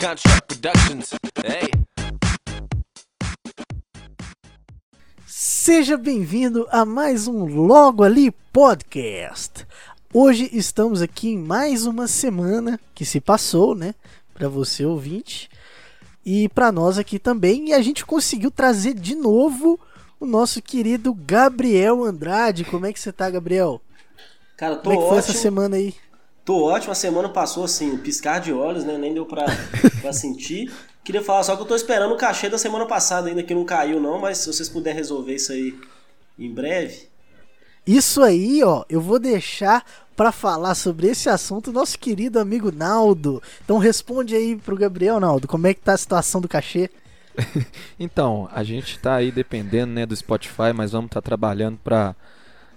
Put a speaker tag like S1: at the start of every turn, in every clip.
S1: Contract Productions. Hey.
S2: Seja bem-vindo a mais um Logo Ali Podcast. Hoje estamos aqui em mais uma semana que se passou, né? Para você ouvinte e para nós aqui também. E a gente conseguiu trazer de novo o nosso querido Gabriel Andrade. Como é que você tá, Gabriel?
S3: Cara, tô
S2: Como é que foi
S3: ótimo.
S2: essa semana aí?
S3: Tô ótimo. A semana passou assim, piscar de olhos, né? Nem deu pra, pra sentir. Queria falar só que eu tô esperando o cachê da semana passada ainda, que não caiu não, mas se vocês puderem resolver isso aí em breve.
S2: Isso aí, ó, eu vou deixar para falar sobre esse assunto nosso querido amigo Naldo. Então responde aí pro Gabriel, Naldo, como é que tá a situação do cachê?
S4: Então, a gente tá aí dependendo né, do Spotify, mas vamos estar trabalhando para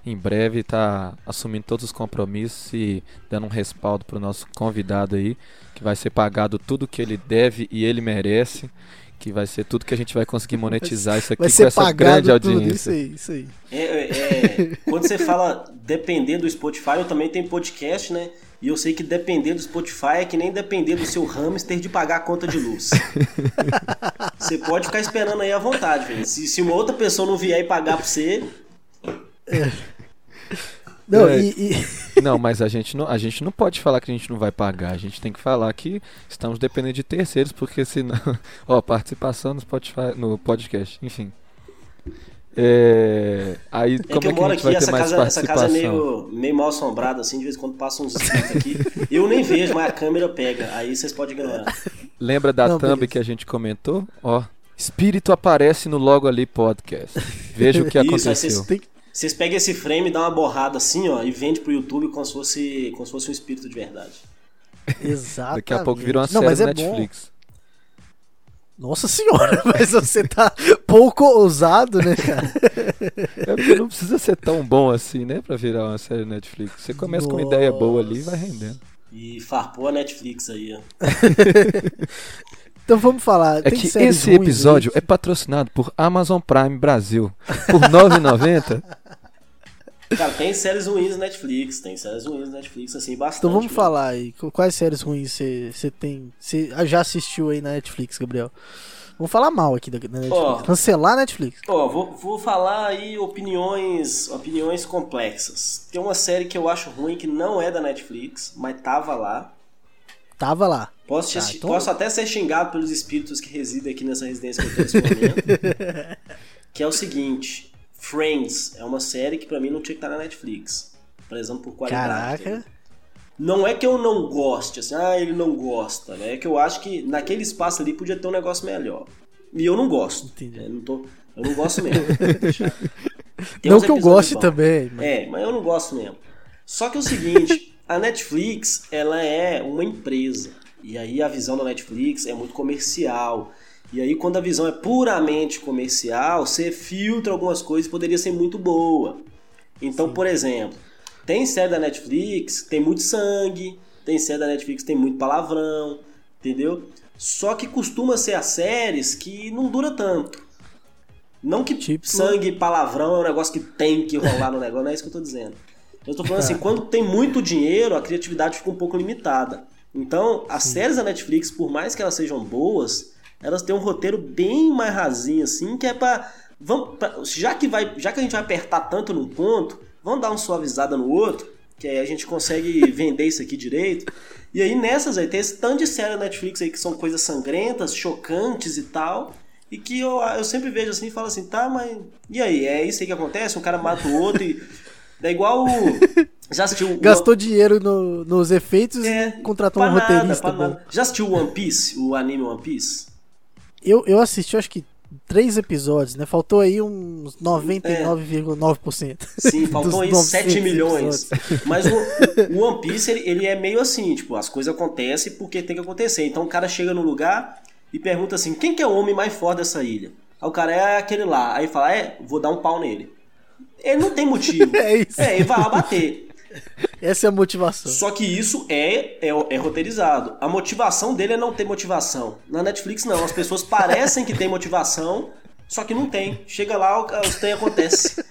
S4: em breve estar assumindo todos os compromissos e dando um respaldo pro nosso convidado aí, que vai ser pagado tudo que ele deve e ele merece, que vai ser tudo que a gente vai conseguir monetizar isso aqui
S2: Vai
S4: com
S2: ser
S4: essa
S2: pagado
S4: grande
S2: tudo,
S4: audiência.
S2: isso aí, isso aí.
S3: É, é, é, quando você fala depender do Spotify, eu também tenho podcast, né? E eu sei que depender do Spotify é que nem depender do seu hamster de pagar a conta de luz. Você pode ficar esperando aí à vontade, velho. Se, se uma outra pessoa não vier e pagar pra você,
S2: Não,
S4: É.
S2: e, e-
S4: Não, mas a gente não, a gente não pode falar que a gente não vai pagar. A gente tem que falar que estamos dependendo de terceiros, porque senão. Ó, participação no Spotify, no podcast, enfim. É, aí
S3: É
S4: como
S3: que
S4: é
S3: eu
S4: que a
S3: moro
S4: gente
S3: aqui,
S4: vai ter
S3: essa
S4: mais
S3: casa, essa casa é meio, meio mal assombrada, assim, de vez em quando passam uns espíritos aqui. Eu nem vejo, mas a câmera pega. Aí vocês podem ignorar.
S4: Lembra da
S2: Não,
S4: thumb
S2: beleza.
S4: que a gente comentou? Ó, espírito aparece no logo ali podcast. Veja o que
S3: Isso, aí
S4: aconteceu.
S3: vocês,
S2: que-
S3: vocês pegam esse frame, dá uma borrada assim, ó, e vende pro YouTube como se fosse, como se fosse um espírito de verdade.
S2: Exatamente.
S4: Daqui a pouco virou uma
S2: Não,
S4: série
S2: mas é
S4: Netflix.
S2: Bom. Nossa senhora, mas você tá pouco ousado, né, cara?
S4: É porque não precisa ser tão bom assim, né, pra virar uma série Netflix. Você começa com uma ideia boa ali e vai rendendo.
S3: E farpou a Netflix aí, ó.
S2: Então vamos falar.
S4: É
S2: tem
S4: que esse episódio
S2: aí
S4: é patrocinado por Amazon Prime Brasil. Por R$ 9,90.
S3: Cara, tem séries ruins na Netflix, tem séries ruins na Netflix, assim, bastante.
S2: Então vamos
S3: mesmo.
S2: falar aí. qu- Quais séries ruins você tem? Você já assistiu aí na Netflix, Gabriel? Vamos falar mal aqui da, da Netflix.
S3: Ó.
S2: Cancelar a Netflix.
S3: Ó, vou, vou falar aí opiniões, opiniões complexas. Tem uma série que eu acho ruim que não é da Netflix, mas tava lá.
S2: Tava lá.
S3: Posso,
S2: Tá, então-
S3: posso até ser xingado pelos espíritos que residem aqui nessa residência que eu tô nesse momento. que é o seguinte: Friends é uma série que pra mim não tinha que estar na Netflix. Prezando por qualidade.
S2: Caraca.
S3: Não é que eu não goste, assim, ah, ele não gosta, né? É que eu acho que naquele espaço ali podia ter um negócio melhor. E eu não gosto.
S2: Entendi.
S3: né? Não tô, eu não gosto mesmo.
S2: Não que eu goste
S3: bons.
S2: também. mas-
S3: É, mas eu não gosto mesmo. Só que é o seguinte, a Netflix, ela é uma empresa. E aí a visão da Netflix é muito comercial. E aí quando a visão é puramente comercial, você filtra algumas coisas que poderia ser muito boa. Então, por exemplo, tem série da Netflix que tem muito sangue, tem série da Netflix que tem muito palavrão, entendeu? Só que costuma ser as séries que não dura tanto. Não que
S2: Tipo-
S3: sangue e palavrão é um negócio que tem que rolar no negócio, não é isso que eu tô dizendo. Eu tô falando assim, quando tem muito dinheiro, a criatividade fica um pouco limitada. Então, as séries da Netflix, por mais que elas sejam boas, elas têm um roteiro bem mais rasinho, assim, que é pra. Vamos, pra- já, que vai, já que a gente vai apertar tanto num ponto, vamos dar uma suavizada no outro, que aí a gente consegue vender isso aqui direito. E aí nessas aí tem esse tanto de série da Netflix aí que são coisas sangrentas, chocantes e tal. E que eu, eu sempre vejo assim e falo assim, tá, mas. E aí? É isso aí que acontece? Um cara mata o outro e. É igual o. Já assistiu o-
S2: Gastou dinheiro no- nos efeitos
S3: É,
S2: e contratou um
S3: nada,
S2: roteirista
S3: nada. Já assistiu One Piece? O anime One Piece?
S2: Eu, eu assisti, acho que três episódios, né? Faltou aí uns 99,9%.
S3: Sim, faltam
S2: dos
S3: aí
S2: 900
S3: 7 milhões.
S2: episódios.
S3: Mas o, o One Piece, ele, ele é meio assim, tipo, as coisas acontecem porque tem que acontecer. Então o cara chega no lugar e pergunta assim, quem que é o homem mais forte dessa ilha? Aí o cara é aquele lá. Aí fala, é, vou dar um pau nele. Ele não tem motivo.
S2: É isso.
S3: É, ele vai lá bater.
S2: Essa é a motivação.
S3: Só que isso é, é, é roteirizado. A motivação dele é não ter motivação. Na Netflix, não. As pessoas parecem que tem motivação, só que não tem. Chega lá, o- os trem acontece.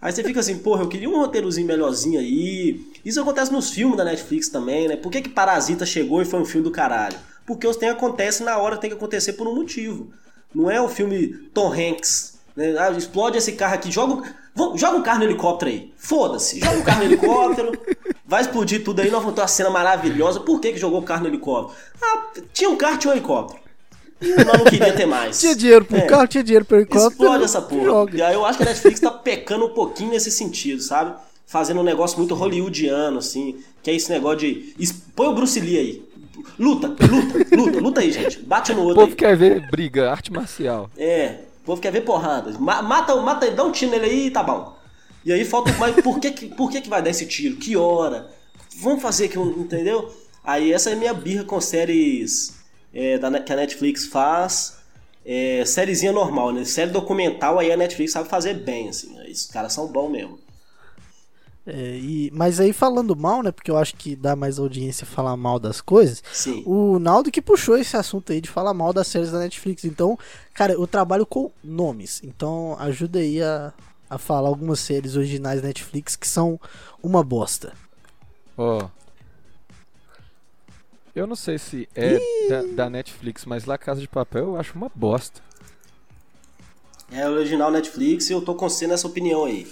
S3: Aí você fica assim, porra, eu queria um roteirozinho melhorzinho aí. Isso acontece nos filmes da Netflix também, né? Por que, que Parasita chegou e foi um filme do caralho? Porque os tem acontece na hora, tem que acontecer por um motivo. Não é o filme Tom Hanks, né? Ah, explode esse carro aqui, joga, vamos, joga um carro no helicóptero aí. Foda-se, joga um carro no helicóptero, vai explodir tudo aí, nós vamos ter uma cena maravilhosa. Por que, que jogou o carro no helicóptero? Ah, tinha um carro, tinha um helicóptero. Nós não queria ter mais.
S2: Tinha dinheiro pro
S3: É.
S2: carro, tinha dinheiro pro helicóptero.
S3: Explode essa porra.
S2: joga.
S3: E aí eu acho que a Netflix tá pecando um pouquinho nesse sentido, sabe? Fazendo um negócio muito hollywoodiano, assim. Que é esse negócio de. Põe o Bruce Lee aí. Luta, luta, luta, luta aí, gente. Bate no
S4: O
S3: outro aí.
S4: povo quer ver briga, arte marcial.
S3: É, o povo quer ver porrada. Ma- Mata, mata, dá um tiro nele aí e tá bom. E aí falta. Mas por que, que- por que, que vai dar esse tiro? Que hora? Vamos fazer que. Entendeu? Aí essa é minha birra com séries é, da, que a Netflix faz. É, sériezinha normal, né? Série documental aí a Netflix sabe fazer bem, assim. Os caras são bons mesmo.
S2: É, e- mas aí falando mal, né? Porque eu acho que dá mais audiência falar mal das coisas.
S3: Sim.
S2: O Naldo que puxou esse assunto aí de falar mal das séries da Netflix. Então, cara, eu trabalho com nomes. Então, ajuda aí a, a falar algumas séries originais da Netflix que são uma bosta.
S4: Ó. Eu não sei se é da, da Netflix, mas La Casa de Papel eu acho uma bosta.
S3: É original Netflix e eu tô com você nessa opinião aí.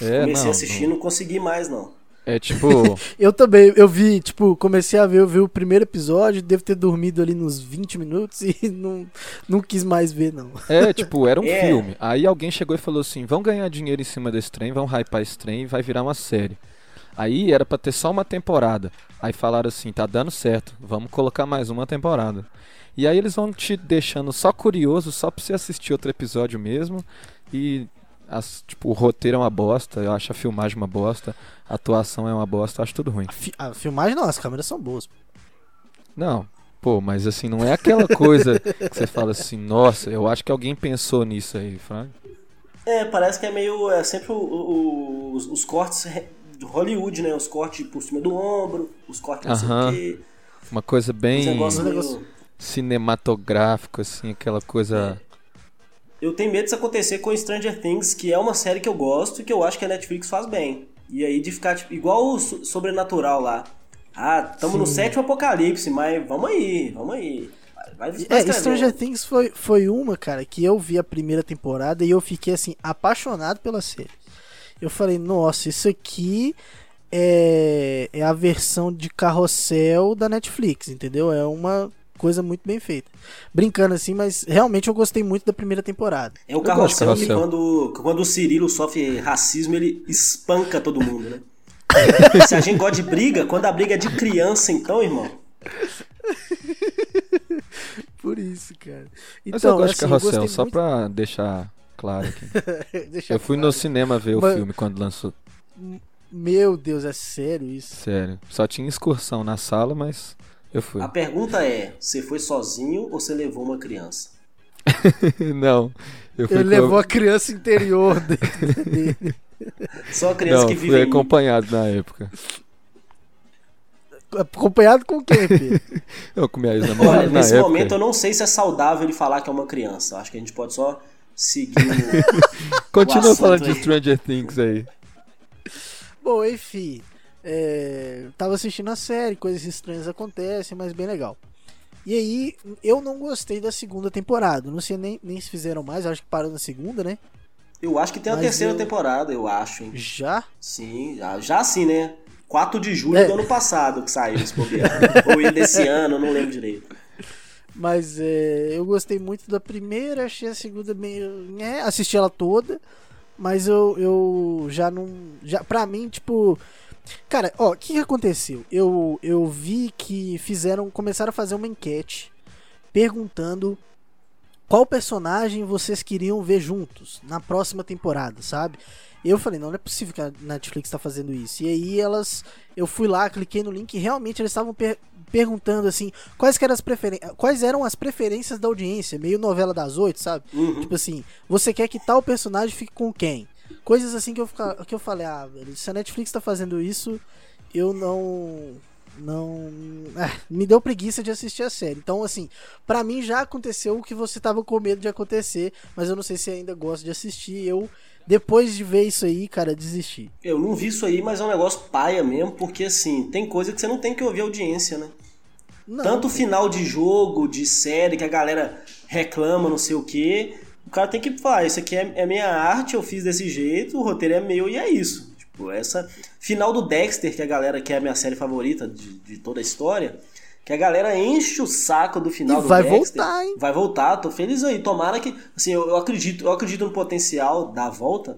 S4: É,
S3: Comecei
S4: não,
S3: a assistir e
S4: não.
S3: não consegui mais, não.
S4: É tipo.
S2: Eu também, eu vi, tipo, comecei a ver, eu vi o primeiro episódio, devo ter dormido ali nos 20 minutos e não, não quis mais ver, não.
S4: É, tipo, era um
S3: É.
S4: filme. Aí alguém chegou e falou assim: vão ganhar dinheiro em cima desse trem, vão hypar esse trem e vai virar uma série. Aí era pra ter só uma temporada. Aí falaram assim: tá dando certo, vamos colocar mais uma temporada. E aí eles vão te deixando só curioso, só pra você assistir outro episódio mesmo. E as- tipo, o roteiro é uma bosta, eu acho a filmagem uma bosta, a atuação é uma bosta, eu acho tudo ruim.
S2: A, fi- a filmagem não, as câmeras são boas.
S4: Não, pô, mas assim, não é aquela coisa que você fala assim, nossa, eu acho que alguém pensou nisso aí, Fraga.
S3: É, parece que é meio. É sempre o- o- os, os cortes de Hollywood, né? Os cortes por cima do ombro, os cortes não sei o quê.
S4: Uma coisa bem
S2: Um
S4: cinematográfico, assim, aquela coisa.
S3: Eu tenho medo disso acontecer com Stranger Things, que é uma série que eu gosto e que eu acho que a Netflix faz bem. E aí de ficar tipo, igual o So- Sobrenatural lá. Ah, tamo no sétimo apocalipse, mas vamos aí, vamos aí. Vai, vai, vai
S2: É. Stranger Things foi, foi uma, cara, que eu vi a primeira temporada e eu fiquei, assim, apaixonado pela série. Eu falei, nossa, isso aqui é, é a versão de carrossel da Netflix, entendeu? É uma coisa muito bem feita. Brincando assim, mas realmente eu gostei muito da primeira temporada.
S3: É o carrossel que
S4: Carrossel.
S3: quando, quando o Cirilo sofre racismo, ele espanca todo mundo, né? Se a gente gosta de briga, quando a briga é de criança, então, irmão.
S2: Por isso, cara.
S4: Mas eu gosto de carrossel, só
S2: muito-
S4: pra deixar claro aqui.
S2: Deixa
S4: Eu fui no
S2: claro.
S4: cinema ver o
S2: Mas-
S4: filme quando lançou.
S2: Meu Deus, é sério isso?
S4: Sério. Só tinha excursão na sala, mas eu fui.
S3: A pergunta é: você foi sozinho ou você levou uma criança?
S4: não. Eu fui
S2: Ele
S4: com-
S2: levou a criança interior dele.
S3: Só a criança
S4: Não,
S3: que
S4: fui
S3: vive em mim.
S4: acompanhado na época.
S2: Acompanhado com quem, Pedro?
S4: Eu com minha ex-namorada
S3: Olha, nesse
S4: época.
S3: momento eu não sei se é saudável ele falar que é uma criança. Acho que a gente pode só seguir o...
S4: Continua
S3: assunto
S4: falando de
S3: aí.
S4: Stranger Things aí.
S2: Bom, enfim. É, tava assistindo a série, coisas estranhas acontecem, mas bem legal. E aí, eu não gostei da segunda temporada. Não sei nem, nem se fizeram mais, acho que parou na segunda, né?
S3: Eu acho que tem a
S2: Mas
S3: terceira
S2: eu-
S3: temporada, eu acho, hein?
S2: Já?
S3: Sim, já, já sim, né? 4 de julho
S2: É.
S3: do ano passado que saiu esse bobear. Ou desse ano, não lembro direito.
S2: Mas é, eu gostei muito da primeira, achei a segunda meio. Né, assisti ela toda, mas eu, eu já não. Já, pra mim, tipo. Cara, ó, o que, que aconteceu? Eu, eu vi que fizeram. Começaram a fazer uma enquete perguntando qual personagem vocês queriam ver juntos na próxima temporada, sabe? Eu falei, não, não é possível que a Netflix tá fazendo isso. E aí elas. Eu fui lá, cliquei no link e realmente eles estavam per- perguntando assim, quais, eram as preferen- quais eram as preferências da audiência, meio novela das oito, sabe?
S3: Uhum.
S2: Tipo assim, você quer que tal personagem fique com quem? Coisas assim que eu, que eu falei, ah, velho, se a Netflix tá fazendo isso, eu não. Não. ah, me deu preguiça de assistir a série. Então, assim, pra mim já aconteceu o que você tava com medo de acontecer, mas eu não sei se ainda gosta de assistir. Eu, depois de ver isso aí, cara, desisti.
S3: Eu não vi isso aí, mas é um negócio paia mesmo, porque assim, tem coisa que você não tem que ouvir audiência, né?
S2: Não,
S3: Tanto final de jogo, de série, que a galera reclama, não sei o quê. O cara tem que falar, isso aqui é, é minha arte, eu fiz desse jeito, o roteiro é meu e é isso. Tipo, essa. Final do Dexter, que a galera que é a minha série favorita de, de toda a história. Que a galera enche o saco do final
S2: E
S3: do
S2: vai
S3: Dexter.
S2: voltar, hein?
S3: Vai voltar, tô feliz aí. Tomara que. Assim, eu, eu acredito, eu acredito no potencial da volta.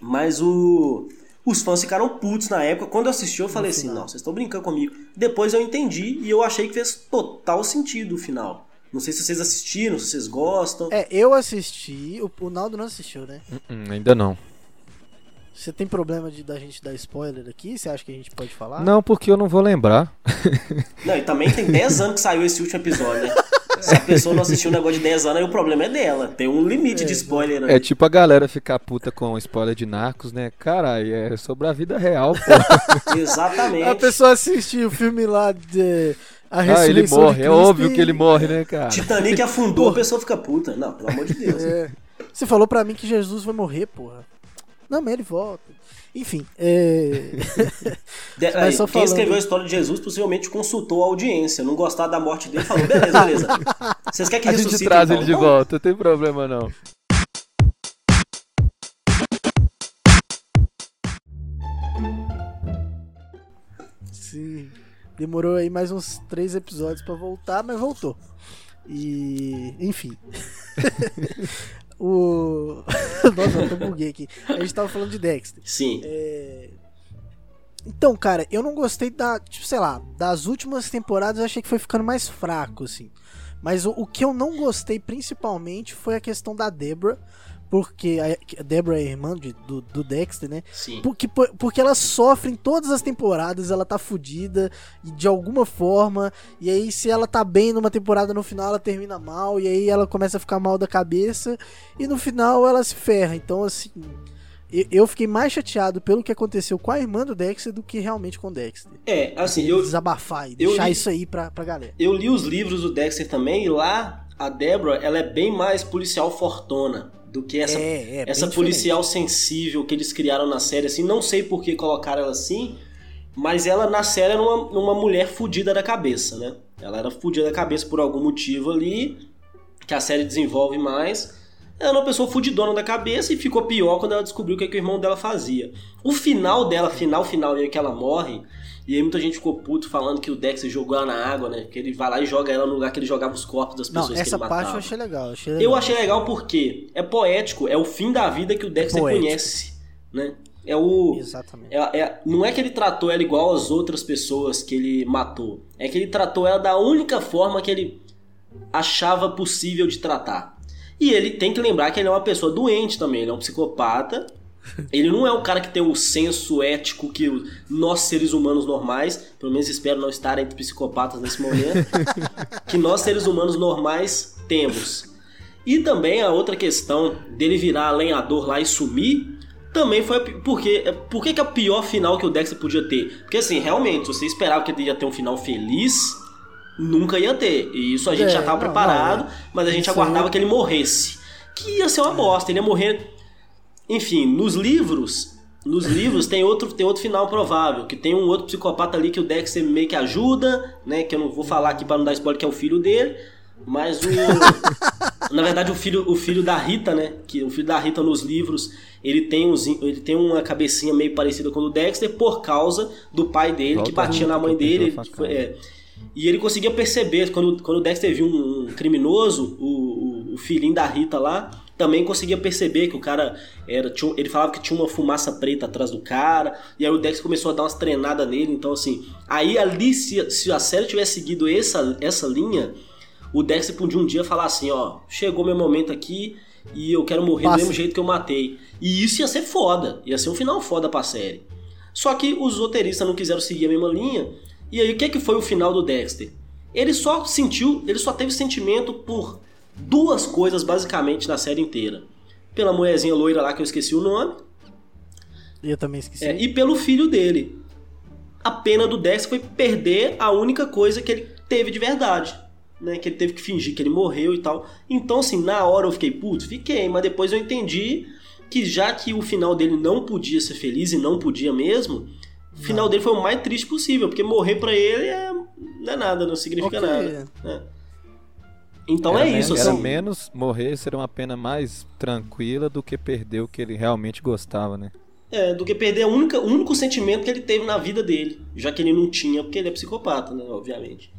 S3: Mas o. Os fãs ficaram putos na época. Quando eu assisti, eu falei assim: não, vocês estão brincando comigo. Depois eu entendi e eu achei que fez total sentido o final. Não sei se vocês assistiram, se vocês gostam.
S2: É, eu assisti, o, o Naldo não assistiu, né?
S4: Hum, ainda não.
S2: Você tem problema de da gente dar spoiler aqui? Você acha que a gente pode falar?
S4: Não, porque eu não vou lembrar.
S3: Não, e também tem 10 anos que saiu esse último episódio, né? Se a pessoa não assistiu um negócio de 10 anos, aí o problema é dela. Tem um limite de spoiler ali.
S4: É tipo a galera ficar puta com spoiler de Narcos, né? Caralho, é sobre a vida real, pô.
S3: Exatamente.
S2: A pessoa assistiu o filme lá de. A
S4: ah, ele morre. É óbvio
S2: e-
S4: que ele morre, né, cara?
S3: Titanic afundou, a pessoa fica puta. Não, pelo amor de Deus.
S2: É. Você falou pra mim que Jesus vai morrer, porra. Não, mas ele volta. Enfim, é.
S3: De- aí,
S2: só
S3: quem
S2: falando-
S3: escreveu a história de Jesus possivelmente consultou a audiência. Não gostar da morte dele falou: beleza, beleza. Vocês querem que
S4: A gente
S3: ressuscite?
S4: traz
S3: então?
S4: ele de volta, não tem problema não.
S2: Demorou aí mais uns três episódios pra voltar, mas voltou. E. Enfim. o. Nossa, eu até buguei aqui. A gente tava falando de Dexter.
S3: Sim.
S2: É, Então, cara, eu não gostei da. Tipo, sei lá, das últimas temporadas eu achei que foi ficando mais fraco, assim. Mas o, o que eu não gostei principalmente foi a questão da Debra. Porque a Debra é irmã de- do, do Dexter, né?
S3: Sim.
S2: Porque, porque ela sofre em todas as temporadas, ela tá fudida de alguma forma. E aí, se ela tá bem numa temporada, no final ela termina mal. E aí ela começa a ficar mal da cabeça. E no final ela se ferra. Então, assim. eu- fiquei mais chateado pelo que aconteceu com a irmã do Dexter do que realmente com o Dexter.
S3: É, assim, eu,
S2: Desabafar e
S3: eu
S2: deixar
S3: li-
S2: isso aí pra, pra galera.
S3: eu li os livros do Dexter também e lá a Deborah, ela é bem mais policial fortona do que essa,
S2: é, é,
S3: essa policial sensível que eles criaram na série, assim, não sei por que colocaram ela assim, mas ela na série era uma, uma mulher fudida da cabeça, né? Ela era fudida da cabeça por algum motivo ali, que a série desenvolve mais. Ela era uma pessoa fudidona da cabeça e ficou pior quando ela descobriu o que, é que o irmão dela fazia. O final dela, final, final, meio que ela morre, e aí muita gente ficou puto falando que o Dexter jogou ela na água, né? Que ele vai lá e joga ela no lugar que ele jogava os corpos das pessoas
S2: Não,
S3: que
S2: essa
S3: ele
S2: parte
S3: matava.
S2: eu achei legal. Achei legal.
S3: Eu achei legal porque é poético, é o fim da vida que o Dexter
S2: Poético.
S3: conhece, né? É o
S2: Exatamente.
S3: é- é- não é que ele tratou ela igual às outras pessoas que ele matou, é que ele tratou ela da única forma que ele achava possível de tratar. E ele tem que lembrar que ele é uma pessoa doente também, ele é um psicopata. Ele não é o cara que tem o senso ético que nós seres humanos normais, pelo menos espero não estar entre psicopatas nesse momento, que nós seres humanos normais temos. E também a outra questão dele virar lenhador lá e sumir, também foi a porque por que que é o pior final que o Dexter podia ter? Porque assim, realmente, você esperava que ele ia ter um final feliz, nunca ia ter. E isso a gente
S2: É,
S3: já estava
S2: não,
S3: preparado,
S2: não, é.
S3: mas a gente
S2: Isso
S3: aguardava
S2: aí-
S3: que ele morresse. Que ia ser uma bosta, ele ia morrer. Enfim, nos livros, nos livros tem outro, tem outro final provável, que tem um outro psicopata ali que o Dexter meio que ajuda, né, que eu não vou falar aqui para não dar spoiler que é o filho dele, mas o na verdade o filho, o filho da Rita, né, que o filho da Rita nos livros, ele tem uns, ele tem uma cabecinha meio parecida com o do Dexter por causa do pai dele que
S4: Volta
S3: batia
S4: a
S3: na mãe
S4: que
S3: dele, que foi- é, e ele conseguia perceber, quando, quando o Dexter viu um, um criminoso, o, o, o filhinho da Rita lá, também conseguia perceber que o cara era. tinha ele falava que tinha uma fumaça preta atrás do cara, e aí o Dexter começou a dar umas treinadas nele, então assim. Aí ali, se, se a série tivesse seguido essa, essa linha, o Dexter podia um dia falar assim: ó, chegou meu momento aqui e eu quero morrer
S2: Passa.
S3: do mesmo jeito que eu matei. E isso ia ser foda, ia ser um final foda pra série. Só que os roteiristas não quiseram seguir a mesma linha. E aí, o que, que foi o final do Dexter? Ele só sentiu, ele só teve sentimento por duas coisas basicamente na série inteira. Pela mulherzinha loira lá que eu esqueci o nome,
S2: Eu também esqueci.
S3: é, e pelo filho dele. A pena do Dexter foi perder a única coisa que ele teve de verdade. Né, que ele teve que fingir que ele morreu e tal. Então, assim, na hora eu fiquei, putz, fiquei, mas depois eu entendi que já que o final dele não podia ser feliz e não podia mesmo, o final dele foi o mais triste possível, porque morrer pra ele é, não é nada, não significa
S2: Ok.
S3: nada. né? Então
S4: era
S3: é isso,
S4: Era
S3: assim.
S4: menos morrer seria uma pena mais tranquila do que perder o que ele realmente gostava, né?
S3: É, do que perder única, o único sentimento que ele teve na vida dele. Já que ele não tinha, porque ele é psicopata, né? Obviamente.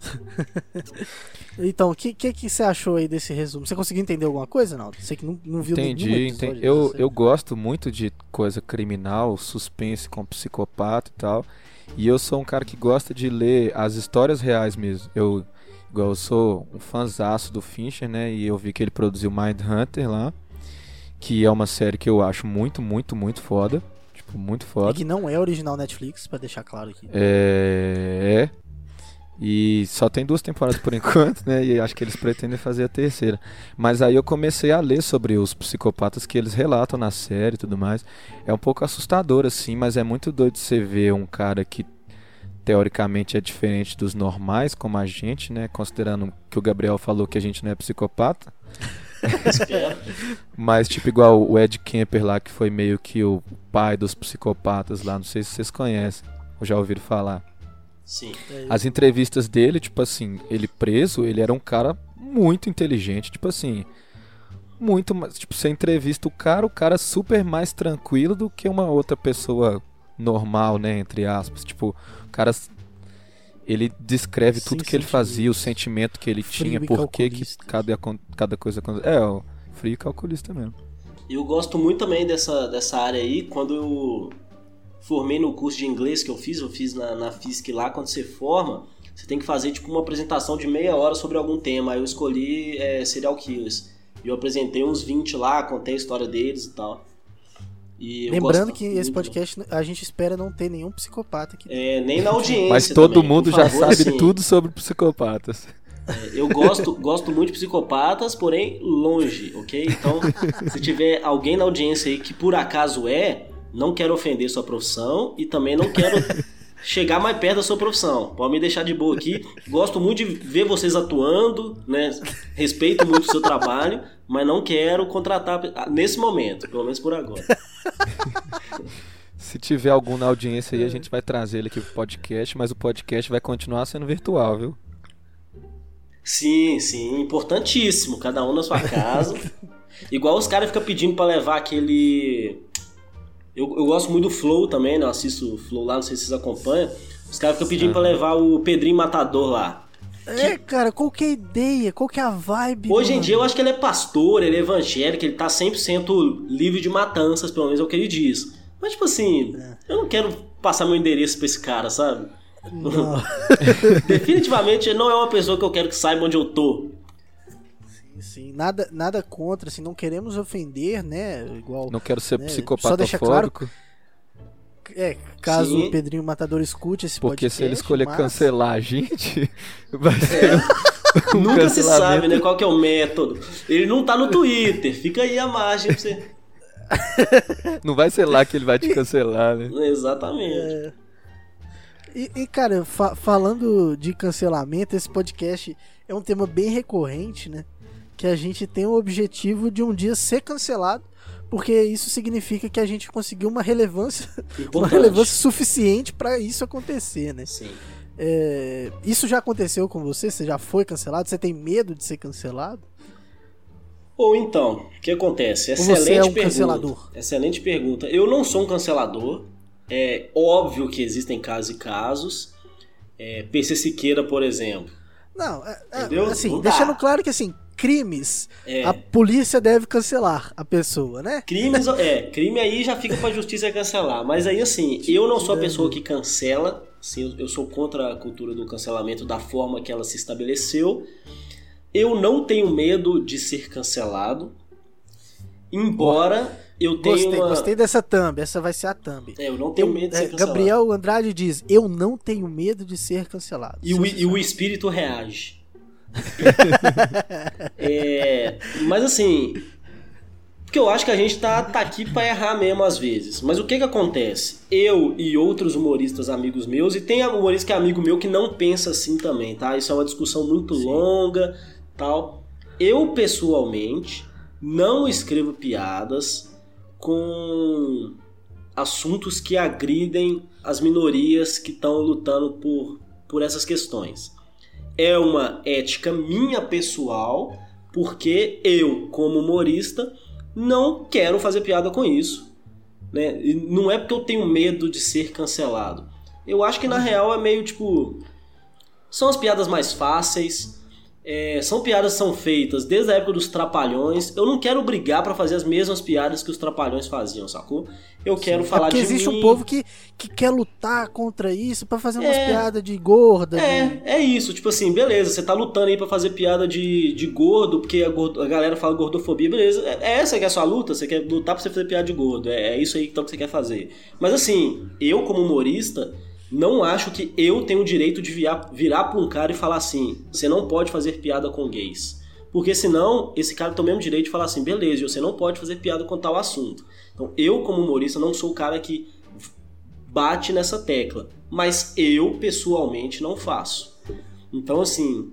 S2: Então, o que, que que você achou aí desse resumo? Você conseguiu entender alguma coisa, Naldo? Você que não, não viu nenhum
S4: Entendi, entendi. Eu, eu gosto muito de coisa criminal, suspense com psicopata e tal. E eu sou um cara que gosta de ler as histórias reais mesmo. Eu, igual eu sou um fanzaço do Fincher, né? E eu vi que ele produziu Mindhunter lá. Que é uma série que eu acho muito, muito, muito foda. Tipo, muito
S2: E
S4: foda.
S2: que não é original Netflix, pra deixar claro aqui.
S4: É. é. E só tem duas temporadas por enquanto, né? E acho que eles pretendem fazer a terceira. Mas aí eu comecei a ler sobre os psicopatas que eles relatam na série e tudo mais. É um pouco assustador, assim, mas é muito doido você ver um cara que teoricamente é diferente dos normais, como a gente, né? Considerando que o Gabriel falou que a gente não é psicopata. Mas, tipo, igual o Ed Kemper lá, que foi meio que o pai dos psicopatas lá. Não sei se vocês conhecem ou já ouviram falar.
S3: Sim.
S4: As entrevistas dele, tipo assim, ele preso, ele era um cara muito inteligente, tipo assim, muito mais, tipo, você entrevista o cara, o cara é super mais tranquilo do que uma outra pessoa normal, né, entre aspas, tipo, o cara ele descreve
S2: Sem
S4: tudo que ele fazia, o sentimento que ele
S2: Frio
S4: tinha,
S2: e
S4: por que cada, cada coisa aconte- é, o frio e calculista mesmo.
S3: Eu gosto muito também dessa, dessa área aí. Quando eu formei no curso de inglês que eu fiz, eu fiz na, na FISC lá, quando você forma, você tem que fazer tipo uma apresentação de meia hora sobre algum tema. Aí eu escolhi é, serial killers. E eu apresentei uns 20 lá, contei a história deles e tal. E
S2: Lembrando que esse podcast a gente espera não ter nenhum psicopata aqui.
S3: É, nem na audiência.
S4: Mas todo
S3: também,
S4: mundo já
S3: favor,
S4: sabe
S3: assim,
S4: tudo sobre psicopatas.
S3: Eu gosto, gosto muito de psicopatas, porém longe, ok? Então, se tiver alguém na audiência aí que por acaso é, não quero ofender sua profissão e também não quero chegar mais perto da sua profissão. Pode me deixar de boa aqui. Gosto muito de ver vocês atuando, né? Respeito muito o seu trabalho, mas não quero contratar nesse momento, pelo menos por agora.
S4: Se tiver algum na audiência aí, a gente vai trazer ele aqui pro podcast, mas o podcast vai continuar sendo virtual, viu?
S3: Sim, sim, importantíssimo. Cada um na sua casa. Igual os caras ficam pedindo pra levar aquele. Eu, eu gosto muito do Flow também, né? Eu assisto o Flow lá, não sei se vocês acompanham. Os caras ficam pedindo pra levar o Pedrinho Matador lá.
S2: É, cara, qual que é a ideia? Qual que é a vibe?
S3: Hoje em
S2: mano?
S3: dia eu acho que ele é pastor, ele é evangélico, ele tá 100% livre de matanças, pelo menos é o que ele diz. Mas, tipo assim, eu não quero passar meu endereço pra esse cara, sabe?
S2: Não.
S3: Definitivamente ele não é uma pessoa que eu quero que saiba onde eu tô.
S2: Sim, nada, nada contra, assim, não queremos ofender, né? Igual.
S4: Não quero ser
S2: né, deixa claro É, caso
S3: Sim.
S2: o Pedrinho Matador escute esse
S4: porque
S2: podcast.
S4: se ele escolher
S2: mas-
S4: cancelar a gente, vai ser um
S3: Nunca se sabe, né? Qual que é o método. Ele não tá no Twitter, fica aí a margem pra você.
S4: Não vai ser lá que ele vai te cancelar, né?
S3: Exatamente.
S2: E, e, cara, fa- falando de cancelamento, esse podcast é um tema bem recorrente, né? Que a gente tem o objetivo de um dia ser cancelado, porque isso significa que a gente conseguiu uma relevância, uma relevância suficiente pra isso acontecer, né?
S3: Sim.
S2: É, isso já aconteceu com você? Você já foi cancelado? Você tem medo de ser cancelado?
S3: Ou então, o que acontece? Excelente
S2: você é um
S3: pergunta.
S2: cancelador?
S3: Excelente pergunta. Eu não sou um cancelador. É óbvio que existem casos e casos. É, PC Siqueira, por exemplo.
S2: Não, é- é,
S3: Entendeu?
S2: assim,
S3: Não
S2: deixando claro que assim, crimes,
S3: É,
S2: a polícia deve cancelar a pessoa, né?
S3: Crimes, é, crime aí já fica pra justiça cancelar. Mas aí, assim, eu não sou a pessoa que cancela. Assim, eu- sou contra a cultura do cancelamento da forma que ela se estabeleceu. Eu não tenho medo de ser cancelado. Embora eu tenha
S2: Gostei,
S3: uma.
S2: gostei dessa thumb, essa vai ser a thumb.
S3: É, eu não tenho
S2: Eu-
S3: medo de
S2: é,
S3: ser cancelado.
S2: Gabriel Andrade diz: Eu não tenho medo de ser cancelado.
S3: E o, e o espírito reage. É, mas assim, porque eu acho que a gente tá, tá aqui pra errar mesmo às vezes. Mas o que que acontece? Eu e outros humoristas amigos meus, e tem humorista que é amigo meu que não pensa assim também, tá? Isso é uma discussão muito longa, tal. Eu pessoalmente não escrevo piadas com assuntos que agridem as minorias que estão lutando por por essas questões. É uma ética minha pessoal, porque eu, como humorista, não quero fazer piada com isso. Né? E não é porque eu tenho medo de ser cancelado. Eu acho que na real é meio tipo. São as piadas mais fáceis, é, são piadas que são feitas desde a época dos Trapalhões. Eu não quero brigar para fazer as mesmas piadas que os Trapalhões faziam, sacou? Eu quero
S2: Sim,
S3: falar
S2: é porque
S3: de
S2: existe
S3: mim.
S2: um povo que, que quer lutar contra isso pra fazer umas
S3: É.
S2: piadas de gorda. de-
S3: É, é isso. Tipo assim, beleza, você tá lutando aí pra fazer piada de, de gordo, porque a, gordo- a galera fala gordofobia, beleza. É, é essa que é a sua luta? Você quer lutar pra você fazer piada de gordo. É, é isso aí então que você quer fazer. Mas assim, eu como humorista, não acho que eu tenho o direito de virar, virar pra um cara e falar assim, você não pode fazer piada com gays. Porque senão, esse cara tem o mesmo direito de falar assim, beleza, você não pode fazer piada com tal assunto. Então, eu como humorista não sou o cara que bate nessa tecla. Mas eu, pessoalmente, não faço. Então, assim,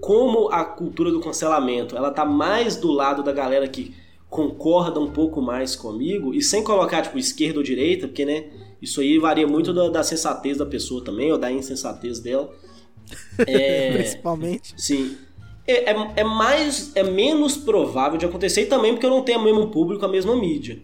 S3: como a cultura do cancelamento ela tá mais do lado da galera que concorda um pouco mais comigo, e sem colocar, tipo, esquerda ou direita, porque, né, isso aí varia muito da, da sensatez da pessoa também, ou da insensatez dela. É,
S2: Principalmente.
S3: Sim. É, é, é mais. É menos provável de acontecer e também porque eu não tenho o mesmo público, a mesma mídia.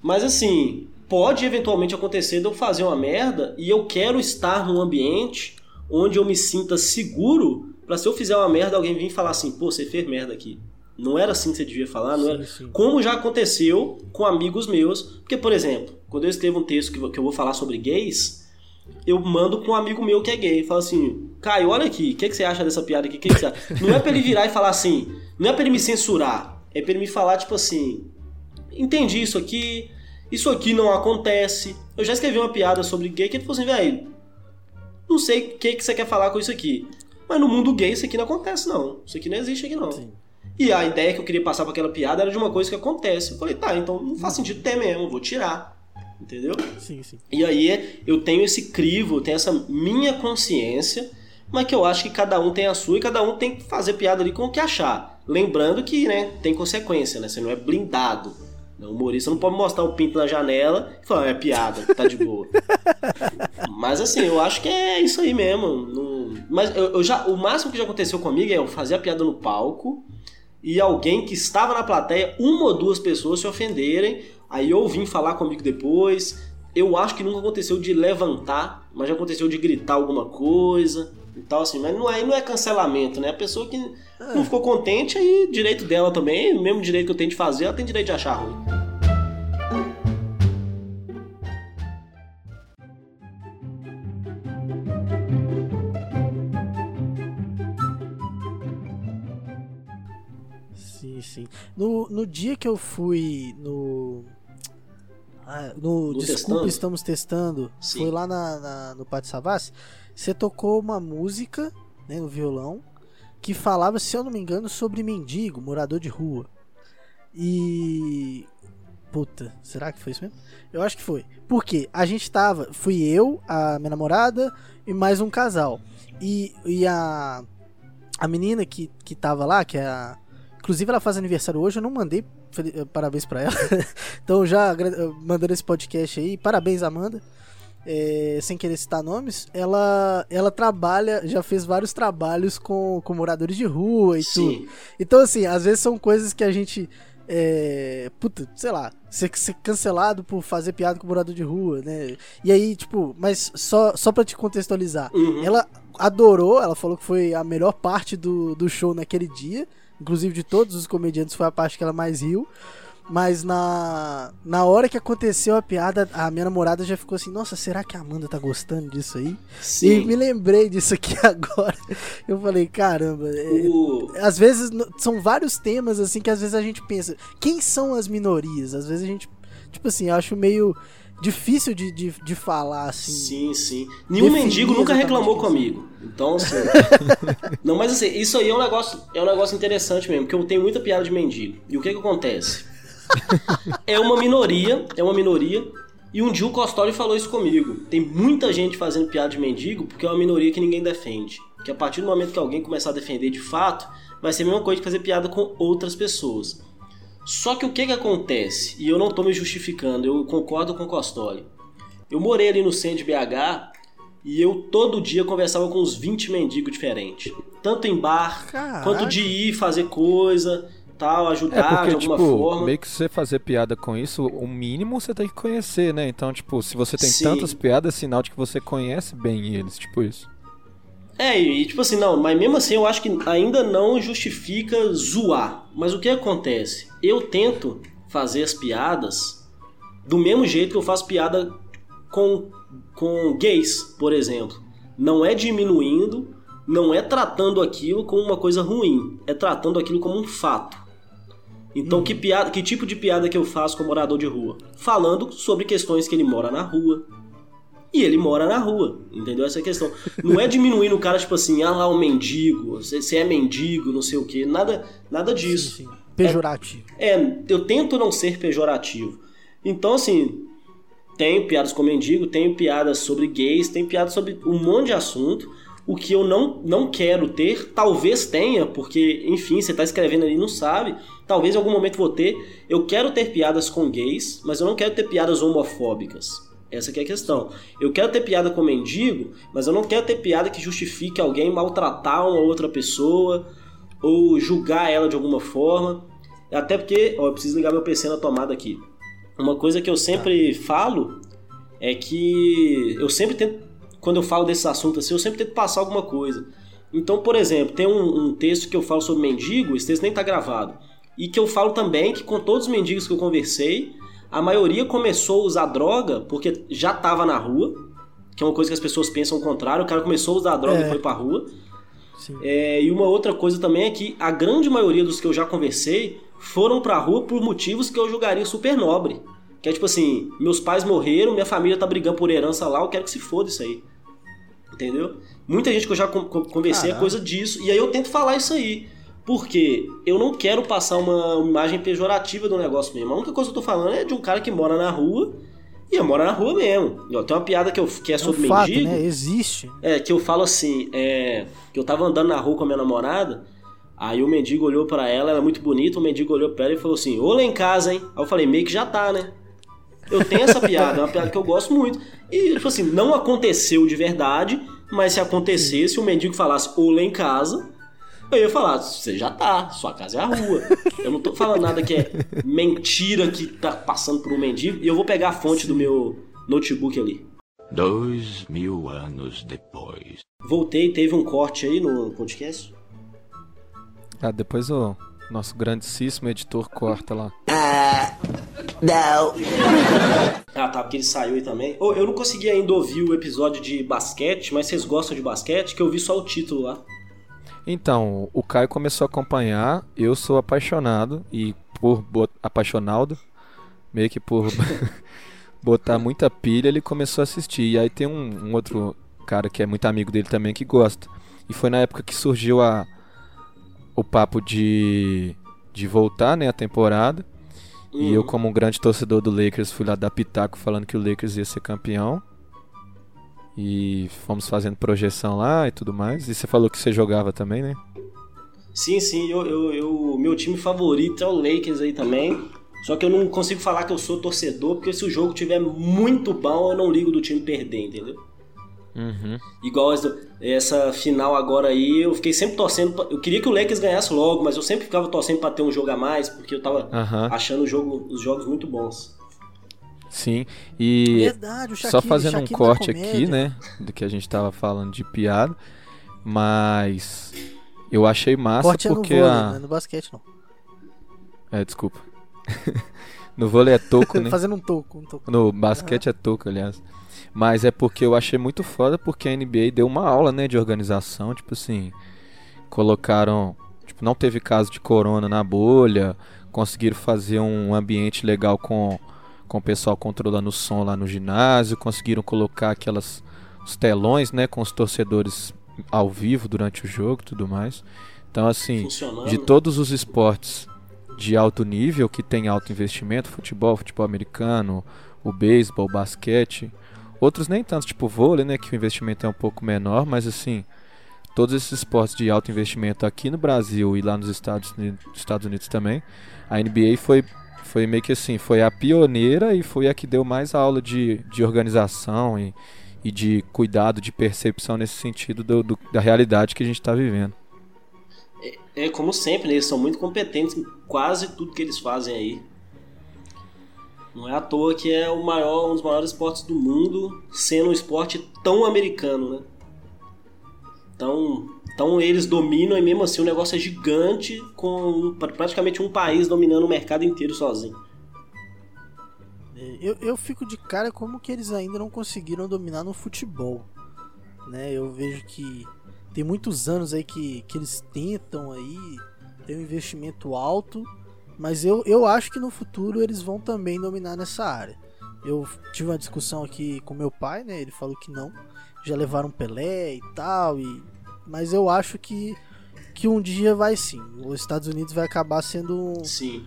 S3: Mas assim, pode eventualmente acontecer de eu fazer uma merda e eu quero estar num ambiente onde eu me sinta seguro pra se eu fizer uma merda alguém vir falar assim, pô, você fez merda aqui. Não era assim que você devia falar, não
S2: Sim,
S3: era.
S2: sim.
S3: Como já aconteceu com amigos meus. Porque, por exemplo, quando eu escrevo um texto que eu- vou falar sobre gays, eu mando pra um amigo meu que é gay. Falo assim, Caio, olha aqui, o que, que você acha dessa piada aqui? Que, que você acha? Não é pra ele virar e falar assim, não é pra ele me censurar, é pra ele me falar, tipo assim, entendi isso aqui, isso aqui não acontece. Eu já escrevi uma piada sobre gay que ele falou assim, velho, não sei o que, que você quer falar com isso aqui. Mas no mundo gay isso aqui não acontece, não. Isso aqui não existe aqui, não.
S2: Sim.
S3: E a ideia que eu queria passar pra aquela piada era de uma coisa que acontece. Eu falei, tá, então não faz sentido ter mesmo, vou tirar. Entendeu?
S2: Sim, sim.
S3: E aí eu tenho esse crivo, eu tenho essa minha consciência, mas que eu acho que cada um tem a sua e cada um tem que fazer piada ali com o que achar. Lembrando que, né, tem consequência, né? Você não é blindado. O humorista não pode mostrar o pinto na janela e falar, é piada, tá de boa. Mas assim, eu acho que é isso aí mesmo. Não- Mas eu, eu já, o máximo que já aconteceu comigo é eu fazer a piada no palco e alguém que estava na plateia, uma ou duas pessoas se ofenderem, aí eu vim falar comigo depois. Eu acho que nunca aconteceu de levantar, mas já aconteceu de gritar alguma coisa e tal, assim. Mas não é, não é cancelamento, né? A pessoa que não ficou contente, aí direito dela também, o mesmo direito que eu tenho de fazer, ela tem direito de achar ruim.
S2: Sim, sim. No, no dia que eu fui no. ah, no,
S3: No
S2: Desculpa, estamos testando.
S3: Sim.
S2: Foi lá na, na- no Pátio Savassi. Você tocou uma música né, no violão que falava, se eu não me engano, sobre mendigo, morador de rua. E. Puta, será que foi isso mesmo? Eu acho que foi. Porque a gente tava. Fui eu, a minha namorada e mais um casal. E, e a. A menina que, que tava lá, que é a. Inclusive ela faz aniversário hoje, eu não mandei eh, parabéns pra ela. então já eh, mandando esse podcast aí, parabéns Amanda. É, sem querer citar nomes, ela ela trabalha, já fez vários trabalhos com, com moradores de rua e tudo.
S3: Sim.
S2: Então, assim, às vezes são coisas que a gente. É, puta, sei lá, ser, ser cancelado por fazer piada com morador de rua, né? E aí, tipo, mas só, só pra te contextualizar,
S3: Uhum.
S2: ela adorou, ela falou que foi a melhor parte do, do show naquele dia. Inclusive de todos os comediantes foi a parte que ela mais riu. Mas na, na hora que aconteceu a piada, a minha namorada já ficou assim: Nossa, será que a Amanda tá gostando disso aí? E
S3: Sim.
S2: me lembrei disso aqui agora. Eu falei: Caramba, é,
S3: O-
S2: às vezes são vários temas assim que às vezes a gente pensa, quem são as minorias? Às vezes a gente, tipo assim, eu acho meio difícil de, de, de falar assim.
S3: Sim, sim. Nenhum mendigo nunca reclamou
S2: isso.
S3: comigo. Então, assim. não, mas assim, isso aí é um negócio, é um negócio interessante mesmo, porque eu tenho muita piada de mendigo. E o que que acontece? é uma minoria, é uma minoria. E um dia o Costório falou isso comigo. Tem muita gente fazendo piada de mendigo porque é uma minoria que ninguém defende. Que a partir do momento que alguém começar a defender de fato, vai ser a mesma coisa de fazer piada com outras pessoas. Só que o que que acontece? E eu não tô me justificando, eu concordo com o Costório. Eu morei ali no centro de BH e eu todo dia conversava com uns 20 mendigos diferentes. Tanto em bar,
S2: Caraca.
S3: quanto de ir fazer coisa, tal,
S4: É
S3: ajudar
S4: porque,
S3: de alguma
S4: tipo,
S3: forma.
S4: meio que você fazer piada com isso, o mínimo você tem que conhecer, né? Então, tipo, se você tem
S3: Sim.
S4: tantas piadas, é sinal de que você conhece bem eles, tipo isso.
S3: É, e tipo assim, não, mas mesmo assim eu acho que ainda não justifica zoar. Mas o que acontece? Eu tento fazer as piadas do mesmo jeito que eu faço piada com, com gays, por exemplo. Não é diminuindo, não é tratando aquilo como uma coisa ruim, é tratando aquilo como um fato. Então, que, piada, que tipo de piada que eu faço com morador de rua? Falando sobre questões que ele mora na rua, e ele mora na rua, entendeu? Essa é a questão. Não é diminuindo o cara, tipo assim, ah lá o mendigo, você é mendigo, não sei o quê. Nada, nada disso.
S2: Sim, sim. Pejorativo.
S3: É, eu tento não ser pejorativo. Então, assim, tenho piadas com mendigo, tenho piadas sobre gays, tenho piadas sobre um monte de assunto. O que eu não, não quero ter, talvez tenha, porque, enfim, você tá escrevendo ali e não sabe. Talvez em algum momento vou ter. Eu quero ter piadas com gays, mas eu não quero ter piadas homofóbicas. Essa é a questão. Eu quero ter piada com mendigo, mas eu não quero ter piada que justifique alguém maltratar uma outra pessoa ou julgar ela de alguma forma. Até porque, ó, eu preciso ligar meu PC na tomada aqui. Uma coisa que eu sempre falo é que eu sempre tento, quando eu falo desses assuntos assim, eu sempre tento passar alguma coisa. Então, por exemplo, tem um, um texto que eu falo sobre mendigo, esse texto nem tá gravado. E que eu falo também que com todos os mendigos que eu conversei, a maioria começou a usar droga porque já tava na rua, que é uma coisa que as pessoas pensam o contrário, o cara começou a usar droga
S2: É.
S3: e foi pra rua. É, e uma outra coisa também é que a grande maioria dos que eu já conversei foram pra rua por motivos que eu julgaria super nobre. Que é tipo assim, meus pais morreram, minha família tá brigando por herança lá, eu quero que se foda isso aí. Entendeu? Muita gente que eu já con- con- conversei é
S2: Caralho.
S3: coisa disso. E aí eu tento falar isso aí. Porque eu não quero passar uma imagem pejorativa do negócio mesmo. A única coisa que eu tô falando é de um cara que mora na rua. E eu moro na rua mesmo. Tem uma piada que, eu, que é
S2: É um
S3: sobre
S2: fato,
S3: mendigo.
S2: né? Existe.
S3: É, que eu falo assim, é, que eu tava andando na rua com a minha namorada, aí o mendigo olhou pra ela, ela é muito bonita, o mendigo olhou pra ela e falou assim, ô lá em casa, hein? Aí eu falei, meio que já tá, né? Eu tenho essa piada, é uma piada que eu gosto muito. E, tipo assim, não aconteceu de verdade, mas se acontecesse, o mendigo falasse, ô lá em casa, eu ia falar, você já tá, sua casa é a rua. Eu não tô falando nada que é mentira que tá passando por um mendigo, e eu vou pegar a fonte do meu notebook ali.
S5: Dois mil anos depois.
S3: Voltei, teve um corte aí no podcast.
S4: Ah, depois o nosso grandíssimo editor corta lá.
S3: Ah, tá, porque ele saiu aí também. Ô, eu não consegui ainda ouvir o episódio de basquete, mas vocês gostam de basquete? Que eu vi só o título lá.
S4: Então, o Caio começou a acompanhar, eu sou apaixonado e por apaixonado, meio que por botar muita pilha, ele começou a assistir. E aí tem um, um outro cara que é muito amigo dele também que gosta. E foi na época que surgiu a o papo de de voltar, né, a temporada. E
S3: Uhum.
S4: eu como um grande torcedor do Lakers fui lá dar pitaco falando que o Lakers ia ser campeão. E fomos fazendo projeção lá e tudo mais. E você falou que você jogava também, né?
S3: Sim, sim, eu, eu, eu- meu time favorito é o Lakers aí também. Só que eu não consigo falar que eu sou torcedor, porque se o jogo tiver muito bom, eu não ligo do time perder, entendeu?
S4: Uhum.
S3: Igual essa, essa final agora aí, eu fiquei sempre torcendo. eu queria que o Lakers ganhasse logo, mas eu sempre ficava torcendo pra ter um jogo a mais, porque eu tava
S4: Aham.
S3: achando jogo, os jogos muito bons.
S4: Sim. E
S2: Verdade, Shaquille,
S4: só fazendo um
S2: da
S4: corte aqui, né? Do que a gente tava falando de piada. Mas eu achei massa
S2: Corte é no
S4: porque
S2: vôlei,
S4: a.
S2: não é no basquete não.
S4: É, desculpa. no vôlei é toco, né?
S2: Fazendo um toco, um toco.
S4: No basquete é toco, aliás. Mas é porque eu achei muito foda porque a NBA deu uma aula, né, de organização, tipo assim, colocaram, tipo, não teve caso de corona na bolha, conseguiram fazer um ambiente legal com com o pessoal controlando o som lá no ginásio, conseguiram colocar aquelas os telões, né, com os torcedores ao vivo durante o jogo, e tudo mais. Então assim, de todos os esportes de alto nível que tem alto investimento, futebol, futebol americano, o beisebol, o basquete, outros nem tanto, tipo vôlei, né, que o investimento é um pouco menor, mas assim, todos esses esportes de alto investimento aqui no Brasil e lá nos Estados Unidos, Estados Unidos também, a NBA foi foi meio que assim, foi a pioneira e foi a que deu mais aula de, de organização e, e de cuidado, de percepção nesse sentido do, do, da realidade que a gente está vivendo.
S3: É como sempre, né? eles são muito competentes em quase tudo que eles fazem aí. Não é à toa que é o maior, um dos maiores esportes do mundo, sendo um esporte tão americano, né? Então, então eles dominam e mesmo assim o negócio é gigante, com praticamente um país dominando o mercado inteiro sozinho.
S2: É, eu, eu fico de cara como que eles ainda não conseguiram dominar no futebol. Né? Eu vejo que tem muitos anos aí que, que eles tentam aí ter um investimento alto, mas eu, eu acho que no futuro eles vão também dominar nessa área. Eu tive uma discussão aqui com meu pai, né? Ele falou que não, já levaram Pelé e tal, e mas eu acho que que um dia vai sim. Os Estados Unidos vai acabar sendo
S3: sim.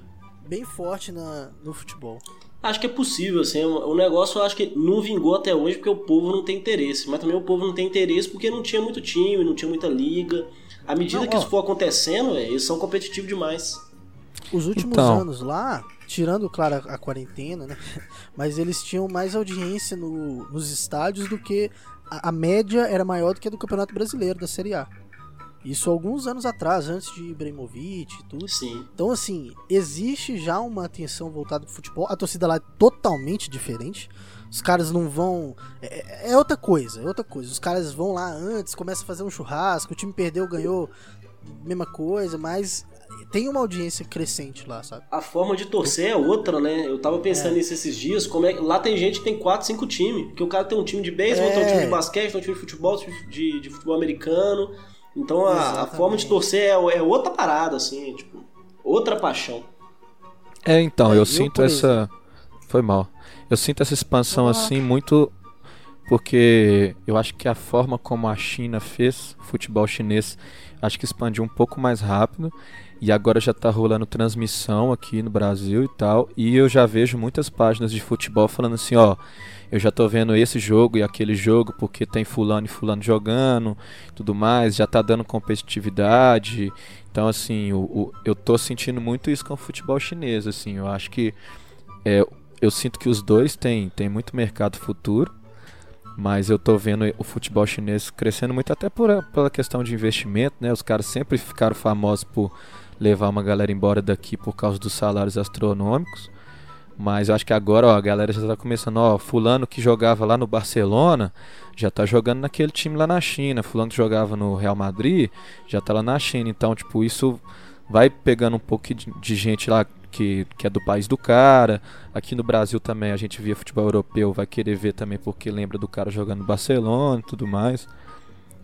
S2: bem forte na, no futebol.
S3: Acho que é possível, assim, o negócio eu acho que não vingou até hoje porque o povo não tem interesse, mas também o povo não tem interesse porque não tinha muito time, não tinha muita liga. À medida não, que ó, isso for acontecendo, eles são competitivos demais.
S2: Os últimos então... anos lá, tirando, claro, a, a, quarentena, né? Mas eles tinham mais audiência no, nos estádios do que a, a média era maior do que a do Campeonato Brasileiro, da Série A. Isso alguns anos atrás, antes de Ibrahimovic e tudo.
S3: Sim.
S2: Então, assim, existe já uma atenção voltada pro futebol. A torcida lá é totalmente diferente. Os caras não vão. É, é, outra coisa, é outra coisa. Os caras vão lá antes, começam a fazer um churrasco, o time perdeu, ganhou, mesma coisa, mas tem uma audiência crescente lá, sabe?
S3: A forma de torcer é outra, né? Eu tava pensando é. nisso esses dias, como é lá tem gente que tem 4, 5 times. Porque o cara tem um time de beisebol, é. tem um time de basquete, tem um time de futebol, de, de futebol americano. Então a, a, forma de torcer é, é, outra parada, assim, tipo, outra paixão.
S4: É, então, é, eu, eu sinto essa. Foi mal. Eu sinto essa expansão assim muito. Porque eu acho que a forma como a China fez futebol chinês, acho que expandiu um pouco mais rápido. E agora já tá rolando transmissão aqui no Brasil e tal. E eu já vejo muitas páginas de futebol falando assim, ó eu já tô vendo esse jogo e aquele jogo porque tem fulano e fulano jogando, tudo mais, já tá dando competitividade. Então assim, o, o, eu tô sentindo muito isso com o futebol chinês, assim, eu acho que é, eu sinto que os dois têm, têm muito mercado futuro, mas eu tô vendo o futebol chinês crescendo muito até por, pela questão de investimento, né? Os caras sempre ficaram famosos por levar uma galera embora daqui por causa dos salários astronômicos. Mas eu acho que agora ó, a galera já está começando, ó, fulano que jogava lá no Barcelona já está jogando naquele time lá na China, fulano que jogava no Real Madrid já está lá na China, então tipo isso vai pegando um pouco de, gente lá que, que é do país do cara. Aqui no Brasil também a gente via futebol europeu, vai querer ver também porque lembra do cara jogando no Barcelona e tudo mais.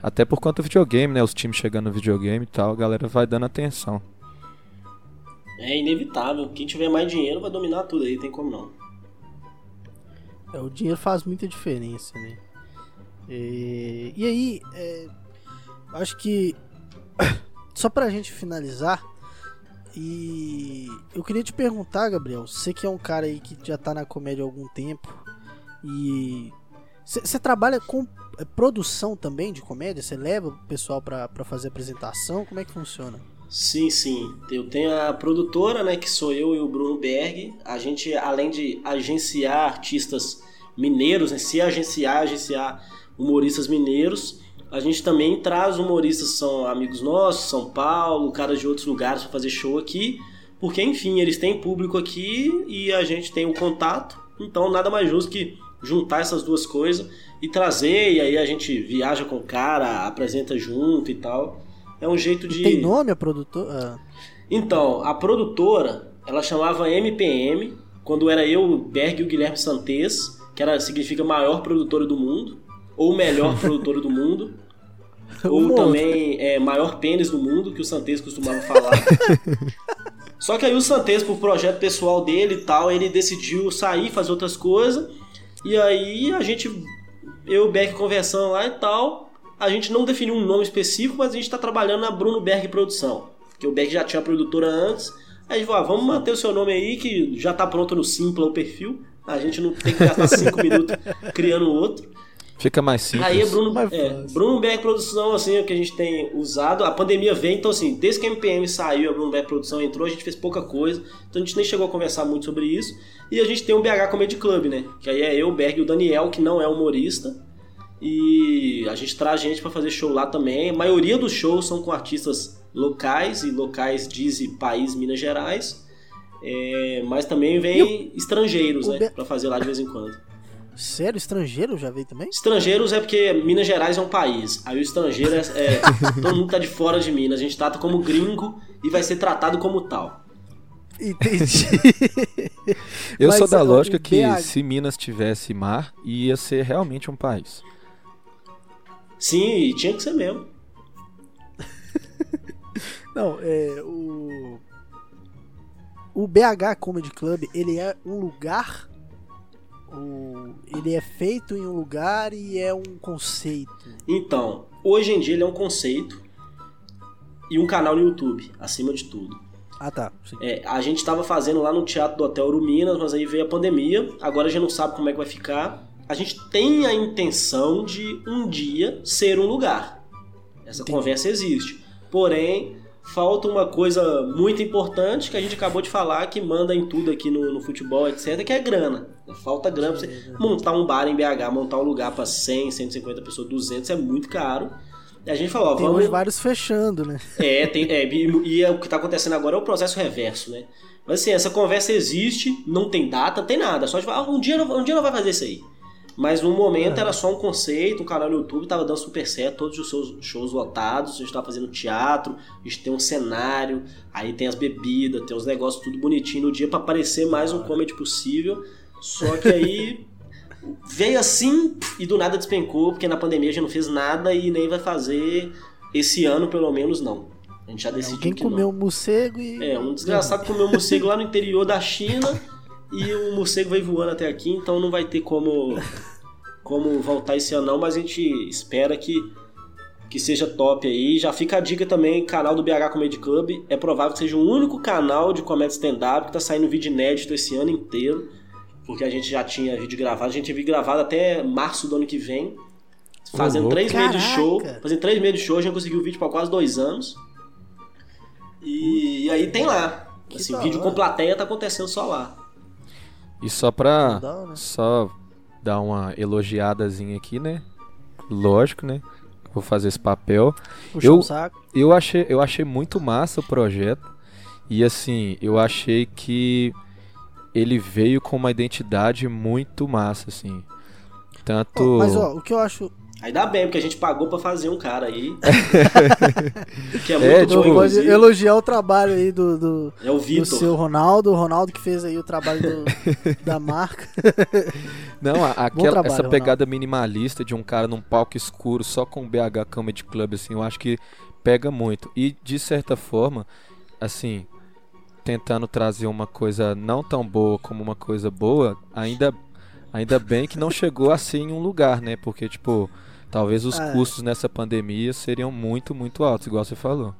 S4: Até por conta do videogame, né? Os times chegando no videogame e tal, a galera vai dando atenção.
S3: É inevitável. Quem tiver mais dinheiro vai dominar tudo aí, tem como não.
S2: É, o dinheiro faz muita diferença, né? E, e aí, é, acho que só pra gente finalizar, e eu queria te perguntar, Gabriel, você que é um cara aí que já tá na comédia há algum tempo e você trabalha com é, produção também de comédia? Você leva o pessoal para fazer apresentação? Como é que funciona?
S3: Sim, sim. Eu tenho a produtora, né, que sou eu e o Bruno Berg. A gente, além de agenciar artistas mineiros, né, se agenciar, agenciar humoristas mineiros, a gente também traz humoristas são amigos nossos, São Paulo, caras de outros lugares para fazer show aqui, porque enfim, eles têm público aqui e a gente tem o contato. Então, nada mais justo que juntar essas duas coisas e trazer, e aí a gente viaja com o cara, apresenta junto e tal. É um jeito de.
S2: Tem nome a produtora? Ah.
S3: Então, a produtora, ela chamava MPM, quando era eu, o Berg e o Guilherme Santes, que era, significa maior produtora do mundo, ou melhor produtora do mundo, ou também é, maior pênis do mundo, que o Santes costumava falar. Só que aí o Santes, por projeto pessoal dele e tal, ele decidiu sair, fazer outras coisas. E aí a gente, eu e o Beck conversando lá e tal a gente não definiu um nome específico, mas a gente está trabalhando na Bruno Berg Produção. Que o Berg já tinha a produtora antes. Aí a gente falou, ah, vamos manter o seu nome aí, que já está pronto no Simpla o perfil. A gente não tem que gastar cinco minutos criando outro.
S4: Fica mais simples.
S3: Aí é Bruno, é, Bruno Berg Produção, assim, é o que a gente tem usado. A pandemia vem, então assim, desde que a MPM saiu, a Bruno Berg Produção entrou, a gente fez pouca coisa. Então a gente nem chegou a conversar muito sobre isso. E a gente tem o BH Comedy Club, né? Que aí é eu, o Berg e o Daniel, que não é humorista E a gente traz gente para fazer show lá também. A maioria dos shows são com artistas locais, e locais diz país Minas Gerais. É, mas também vem estrangeiros,
S2: o
S3: né?
S2: Be-
S3: Pra fazer lá de vez em quando.
S2: Sério, estrangeiro já veio também?
S3: Estrangeiros é porque Minas Gerais é um país. Aí o estrangeiro é. é- todo mundo tá de fora de Minas. A gente trata como gringo e vai ser tratado como tal.
S2: Entendi.
S4: Eu
S2: Mas,
S4: sou da lógica que
S2: BH
S4: se Minas tivesse mar, ia ser realmente um país.
S3: Sim, e tinha que ser mesmo.
S2: Não, é o o BH Comedy Club, ele é um lugar o... ele é feito em um lugar e é um conceito.
S3: Então, hoje em dia ele é um conceito e um canal no YouTube, acima de tudo.
S2: Ah, tá.
S3: É, a gente estava fazendo lá no Teatro do Hotel Uruminas, mas aí veio a pandemia. Agora a gente não sabe como é que vai ficar. A gente tem a intenção de um dia ser um lugar. Essa
S2: Entendi.
S3: conversa existe. Porém, falta uma coisa muito importante que a gente acabou de falar, que manda em tudo aqui no, no futebol, etc., que é grana. Falta grana pra você montar um bar em BH, montar um lugar para 100, 150 pessoas, 200, é muito caro. E a gente falou, ó,
S2: Tem
S3: vamos...
S2: vários fechando, né?
S3: É, tem, é, e, e é o que está acontecendo agora é o processo reverso, né? Mas assim, essa conversa existe, não tem data, não tem nada. Só de falar, ah, um dia, um dia não vai fazer isso aí. Mas no momento
S2: É.
S3: era só um conceito, o canal no YouTube tava dando super certo, todos os seus shows lotados, a gente tava fazendo teatro, a gente tem um cenário, aí tem as bebidas, tem os negócios tudo bonitinho no dia pra parecer mais um comedy possível. Só que aí veio assim e do nada despencou, porque na pandemia a gente não fez nada e nem vai fazer esse ano, pelo menos não. A gente já decidiu
S2: Alguém
S3: que
S2: comeu
S3: não.
S2: um morcego e
S3: É, um desgraçado comeu um morcego lá no interior da China e o morcego veio voando até aqui, então não vai ter como como voltar esse ano não, mas a gente espera que que seja top aí. Já fica a dica também, canal do BH Comedy Club. É provável que seja o único canal de comédia stand-up que tá saindo vídeo inédito esse ano inteiro. Porque a gente já tinha vídeo gravado, a gente tinha vídeo gravado até março do ano que vem. Fazendo
S4: louco.
S3: três meses de
S2: Caraca!
S3: show. Fazendo três meses de show, a gente conseguiu vídeo para quase dois anos. E, e aí tem lá.
S2: Que
S3: Assim, vídeo com plateia tá acontecendo só lá.
S4: E só pra
S2: né?
S4: só dar uma elogiadazinha aqui, né? Lógico, né? Vou fazer esse papel.
S2: puxar
S4: Eu-
S2: saco.
S4: Eu achei, eu achei muito massa o projeto. E assim, eu achei que ele veio com uma identidade muito massa, assim. Tanto.
S2: Ó, Mas ó, o que eu acho
S3: Aí dá bem, porque a gente pagou pra fazer um cara aí. que é
S4: É,
S3: muito
S4: tipo,
S3: bom,
S2: não pode elogiar o trabalho aí do, do,
S3: É o
S2: do
S3: Vitor.
S2: seu Ronaldo, o Ronaldo que fez aí o trabalho do- da marca.
S4: Não, a- aquela,
S2: trabalho,
S4: essa
S2: Ronaldo.
S4: pegada minimalista de um cara num palco escuro só com BH Comedy Club, assim, eu acho que pega muito. E de certa forma, assim, tentando trazer uma coisa não tão boa como uma coisa boa, ainda, ainda bem que não chegou assim em um lugar, né? Porque, tipo, talvez os
S2: Ah.
S4: custos nessa pandemia seriam muito, muito altos, igual você falou.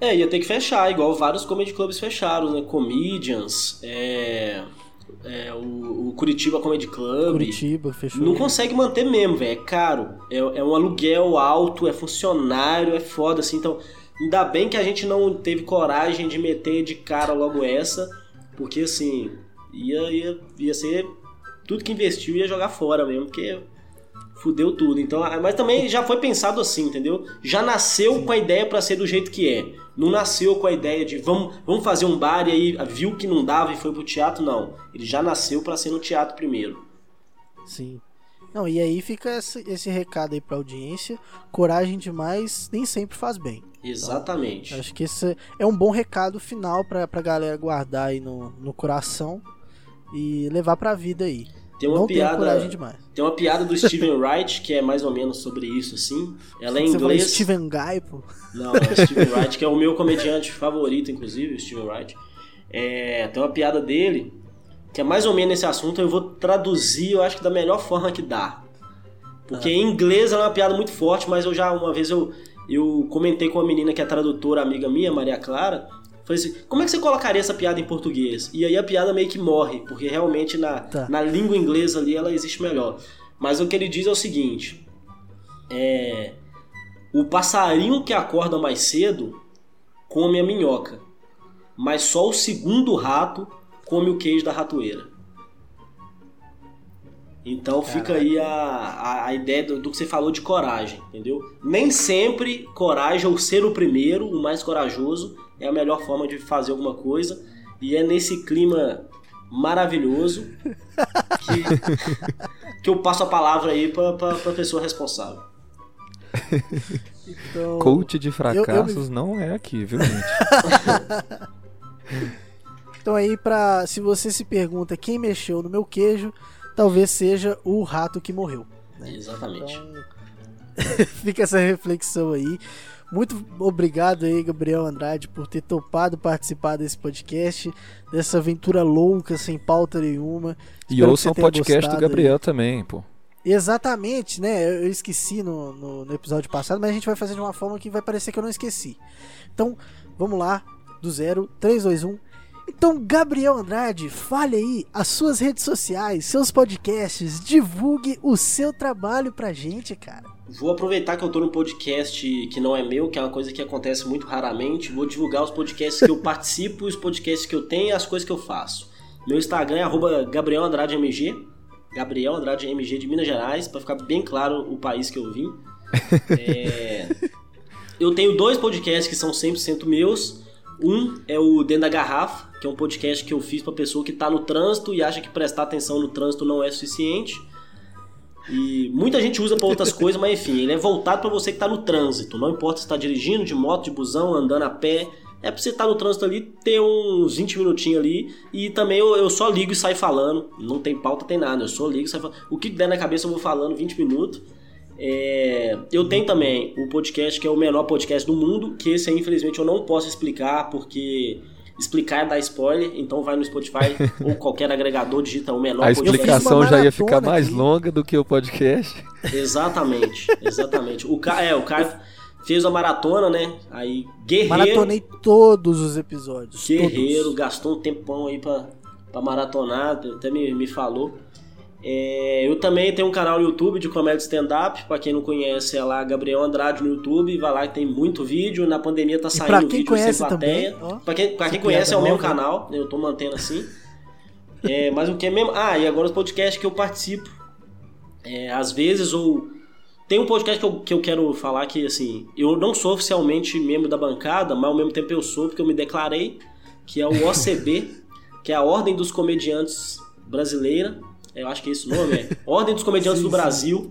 S3: É, ia ter que fechar, igual vários comedy clubs fecharam, né? Comedians, é, é, o, o Curitiba Comedy Club.
S2: Curitiba, fechou.
S3: Não consegue manter mesmo, velho. É caro. É, é um aluguel alto, é funcionário, é foda, assim. Então, ainda bem que a gente não teve coragem de meter de cara logo essa, porque, assim, ia, ia, ia ser. Tudo que investiu ia jogar fora mesmo, porque fudeu tudo. Então, mas também já foi pensado assim, entendeu? Já nasceu com a ideia pra ser do jeito que é. Não nasceu com a ideia de vamos, vamos fazer um bar e aí viu que não dava e foi pro teatro, não. Ele já nasceu pra ser no teatro primeiro.
S2: Sim. Não, e aí fica esse, esse recado aí pra audiência. Coragem demais nem sempre faz bem.
S3: Exatamente.
S2: Acho que esse é um bom recado final pra, pra galera guardar aí no, no coração e levar pra vida aí.
S3: Tem uma
S2: não
S3: piada,
S2: coragem demais.
S3: tem uma piada do Steven Wright que é mais ou menos sobre isso assim. Ela é em
S2: Você
S3: inglês.
S2: Steven Guy, pô.
S3: Não, é o Steven Wright, que é o meu comediante favorito, inclusive, o Steven Wright. É, tem uma piada dele que é mais ou menos nesse assunto. Eu vou traduzir, eu acho que da melhor forma que dá. Porque em inglês ela é uma piada muito forte, mas eu já uma vez eu, eu comentei com uma menina que é tradutora, amiga minha, Maria Clara. Falei assim, como é que você colocaria essa piada em português? E aí a piada meio que morre, porque realmente na,
S2: Tá.
S3: na língua inglesa ali ela existe melhor. Mas o que ele diz é o seguinte: é, o passarinho que acorda mais cedo come a minhoca, mas só o segundo rato come o queijo da ratoeira. Então fica aí a, a, a ideia do, do que você falou de coragem, entendeu? Nem sempre coragem ou ser o primeiro, o mais corajoso, é a melhor forma de fazer alguma coisa. E é nesse clima maravilhoso que, que eu passo a palavra aí pra, pra, pra pessoa responsável.
S2: Então,
S4: Coach de
S2: eu
S4: fracassos não é aqui, viu, gente?
S2: então aí pra. Se você se pergunta quem mexeu no meu queijo, talvez seja o rato que morreu.
S3: Exatamente.
S2: Então, fica essa reflexão aí. Muito obrigado aí, Gabriel Andrade, por ter topado participar desse podcast, dessa aventura louca, sem pauta nenhuma.
S4: E
S2: Espero você
S4: o
S2: tenha
S4: podcast do Gabriel também, pô.
S2: Exatamente, né? Eu eu esqueci no, no, no episódio passado, mas a gente vai fazer de uma forma que vai parecer que eu não esqueci. Então, vamos lá, do zero, 3, 2, 1. Então, Gabriel Andrade, fale aí as suas redes sociais, seus podcasts, divulgue o seu trabalho pra gente, cara.
S3: Vou aproveitar que eu tô num podcast que não é meu, que é uma coisa que acontece muito raramente. Vou divulgar os podcasts que eu participo, os podcasts que eu tenho e as coisas que eu faço. Meu Instagram é arroba Gabriel Andrade MG. Gabriel Andrade MG de Minas Gerais, para ficar bem claro o país que eu vim. É, Eu tenho dois podcasts que são 100% meus. Um é o Dentro da Garrafa, que é um podcast que eu fiz pra pessoa que tá no trânsito e acha que prestar atenção no trânsito não é suficiente. E muita gente usa pra outras coisas, mas enfim, ele é voltado pra você que tá no trânsito. Não importa se tá dirigindo, de moto, de busão, andando a pé. É pra você estar no trânsito ali, ter uns 20 minutinhos ali. E também eu, eu só ligo e saio falando. Não tem pauta, tem nada. Eu só ligo e saio falando. O que der na cabeça eu vou falando 20 minutos. É, eu tenho também o podcast que é o menor podcast do mundo, que esse aí infelizmente eu não posso explicar porque explicar é dar spoiler, então vai no Spotify ou qualquer agregador, digita o menor
S4: A explicação já ia ficar mais
S2: aqui.
S4: longa do que o podcast.
S3: Exatamente, exatamente. O Caio, é, o Caio fez a maratona, né? Aí guerreiro,
S2: Maratonei todos os episódios.
S3: guerreiro,
S2: todos.
S3: gastou um tempão aí pra, pra maratonar, até me, me falou. É, eu também tenho um canal no YouTube de comédia stand-up. Pra quem não conhece, é lá Gabriel Andrade no YouTube. Vai lá que tem muito vídeo. Na pandemia tá saindo
S2: pra quem
S3: vídeo
S2: conhece
S3: sem plateia.
S2: também, ó,
S3: pra quem, pra quem conhece, é o meu canal. Eu tô mantendo assim. É, mas o que é mesmo? Ah, e agora os podcasts que eu participo. É, às vezes, ou. Tem um podcast que eu, que eu quero falar que, assim, eu não sou oficialmente membro da bancada, mas ao mesmo tempo eu sou, porque eu me declarei, que é o OCB, que é a Ordem dos Comediantes Brasileira. Eu acho que é esse o nome, é. Ordem dos Comediantes
S2: Sim,
S3: do. Brasil.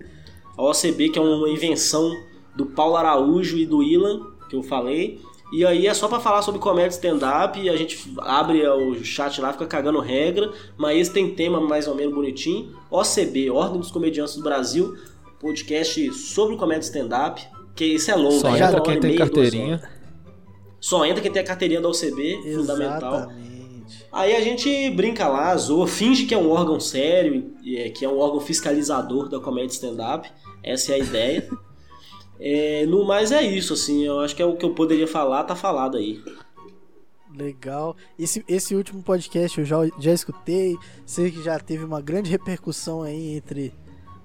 S3: A OCB, que é uma invenção do Paulo Araújo e do Ilan, que eu falei. E aí é só pra falar sobre comédia stand-up, e a gente abre o chat lá, fica cagando regra, mas esse tem tema mais ou menos bonitinho. OCB, Ordem dos Comediantes do Brasil, podcast sobre comédia stand-up, que isso é longo,
S4: Só
S3: é
S4: entra quem tem carteirinha.
S3: Só entra quem tem a carteirinha da OCB, fundamental. Aí a gente brinca lá, zoa, finge que é um órgão sério, é- que é um órgão fiscalizador da comédia stand-up. Essa é a ideia. É, no mais é isso, assim, eu acho que é o que eu poderia falar, tá falado aí.
S2: Legal. Esse, esse último podcast eu já, já escutei. Sei que já teve uma grande repercussão aí entre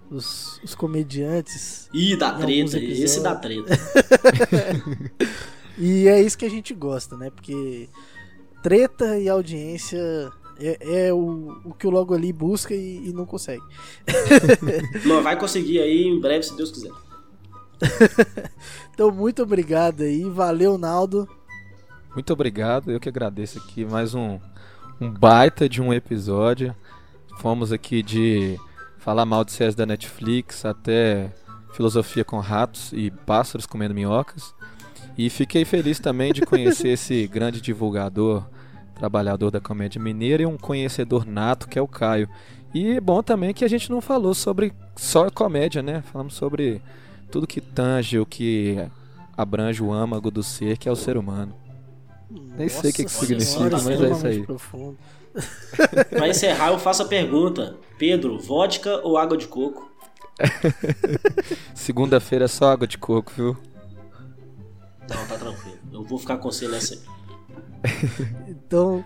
S2: os, os comediantes.
S3: Ih, dá treta, esse dá treta.
S2: E é isso que a gente gosta, né? Porque treta e audiência é, é o, o que o Logo ali busca e, e não consegue.
S3: Mas vai conseguir aí em breve, se Deus quiser.
S2: Então, muito obrigado aí. Valeu, Naldo.
S4: Muito obrigado, eu que agradeço aqui mais um, um baita de um episódio. Fomos aqui de falar mal de séries da Netflix até filosofia com ratos e pássaros comendo minhocas. E fiquei feliz também de conhecer esse grande divulgador, trabalhador da comédia mineira e um conhecedor nato que é o Caio. E é bom também que a gente não falou sobre só comédia, né? Falamos sobre tudo que tange, o que abrange o âmago do ser, que é o ser humano. Nem sei o que que
S3: significa,
S2: Senhora,
S3: mas é
S4: isso aí.
S3: Pra encerrar, eu faço a pergunta: Pedro, vodka ou água de coco?
S4: Segunda-feira é só água de coco, viu?
S3: Não, tá tranquilo. Eu vou ficar com você nessa aí.
S2: Então,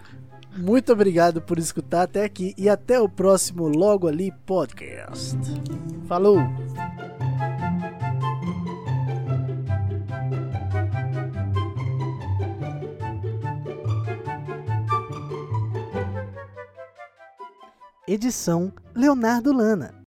S2: muito obrigado por escutar até aqui e até o próximo Logo Ali Podcast. Falou! Edição Leonardo Lana.